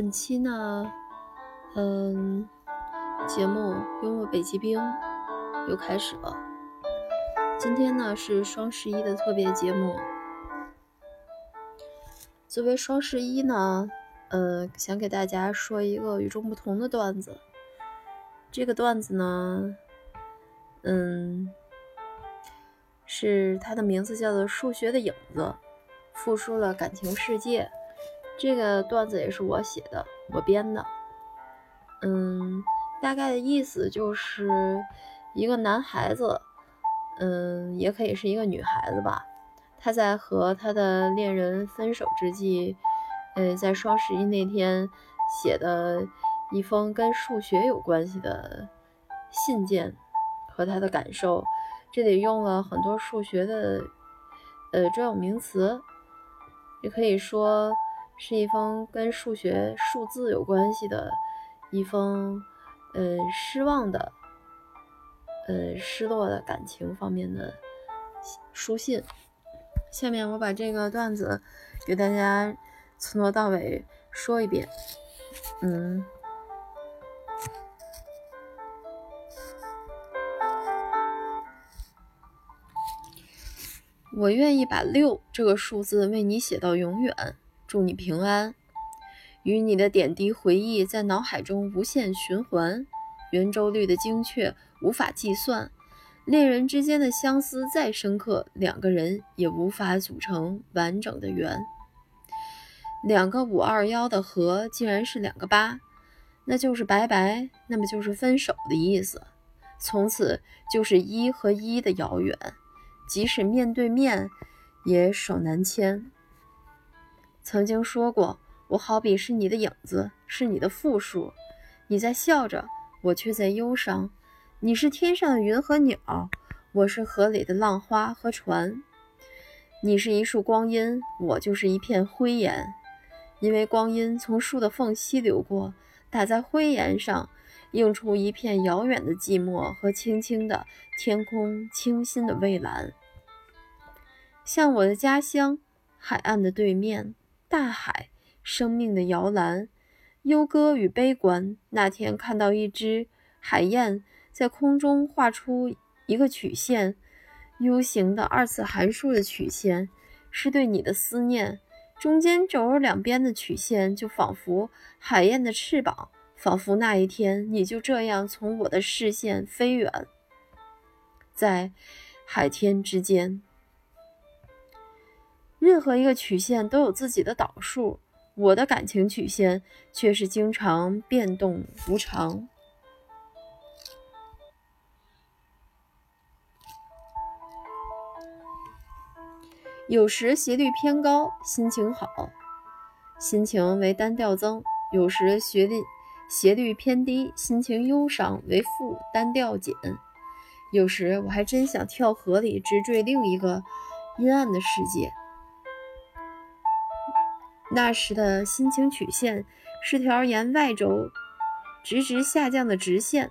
本期呢，嗯，节目幽默北极冰又开始了。今天呢是双十一的特别节目。作为双十一呢，呃，想给大家说一个与众不同的段子。这个段子呢，嗯，是它的名字叫做《数学的影子》，复述了感情世界。这个段子也是我写的，我编的。嗯，大概的意思就是一个男孩子，嗯，也可以是一个女孩子吧。他在和他的恋人分手之际，呃，在双十一那天写的一封跟数学有关系的信件和他的感受，这里用了很多数学的呃专有名词，也可以说是一封跟数学数字有关系的一封呃失望的呃失落的感情方面的书信。下面我把这个段子给大家从头到尾说一遍。嗯，我愿意把六这个数字为你写到永远，祝你平安。与你的点滴回忆在脑海中无限循环，圆周率的精确无法计算。恋人之间的相思再深刻，两个人也无法组成完整的圆。两个五二幺的和竟然是两个八，那就是拜拜，那么就是分手的意思。从此就是一和一的遥远，即使面对面，也手难牵。曾经说过，我好比是你的影子，是你的负数，你在笑着，我却在忧伤。你是天上的云和鸟，我是河里的浪花和船。你是一束光阴，我就是一片灰岩。因为光阴从树的缝隙流过，打在灰岩上，映出一片遥远的寂寞和轻轻的天空，清新的蔚蓝。像我的家乡，海岸的对面，大海，生命的摇篮，忧歌与悲观。那天看到一只海燕。在空中画出一个曲线，U 型的二次函数的曲线，是对你的思念。中间轴两边的曲线，就仿佛海燕的翅膀，仿佛那一天你就这样从我的视线飞远，在海天之间。任何一个曲线都有自己的导数，我的感情曲线却是经常变动无常。有时斜率偏高，心情好，心情为单调增；有时斜率斜率偏低，心情忧伤为负单调减。有时我还真想跳河里直坠另一个阴暗的世界。那时的心情曲线是条沿 y 轴直直下降的直线。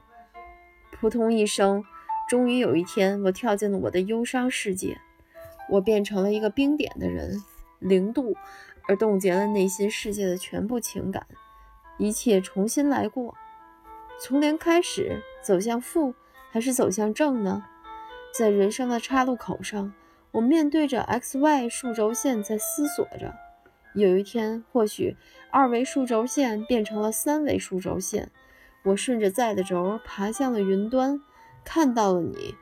扑通一声，终于有一天，我跳进了我的忧伤世界。我变成了一个冰点的人，零度，而冻结了内心世界的全部情感，一切重新来过，从零开始，走向负还是走向正呢？在人生的岔路口上，我面对着 x y 数轴线在思索着，有一天，或许二维数轴线变成了三维数轴线，我顺着在的轴爬向了云端，看到了你。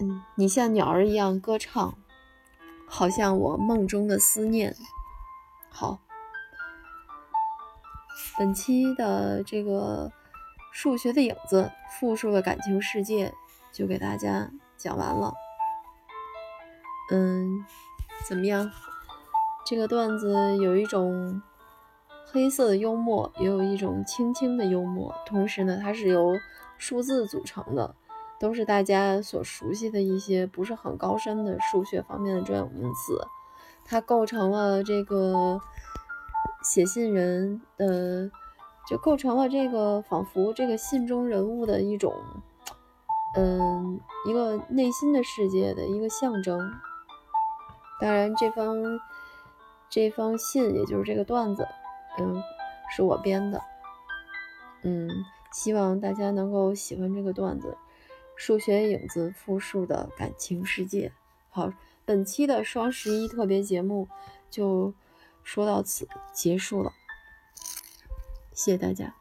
嗯，你像鸟儿一样歌唱，好像我梦中的思念。好，本期的这个数学的影子复述的感情世界就给大家讲完了。嗯，怎么样？这个段子有一种黑色的幽默，也有一种轻轻的幽默，同时呢，它是由数字组成的。都是大家所熟悉的一些不是很高深的数学方面的专有名词，它构成了这个写信人的，就构成了这个仿佛这个信中人物的一种，嗯，一个内心的世界的一个象征。当然，这方这封信也就是这个段子，嗯，是我编的。嗯，希望大家能够喜欢这个段子，《数学影子复述的感情世界》。好，本期的双十一特别节目就说到此结束了，谢谢大家。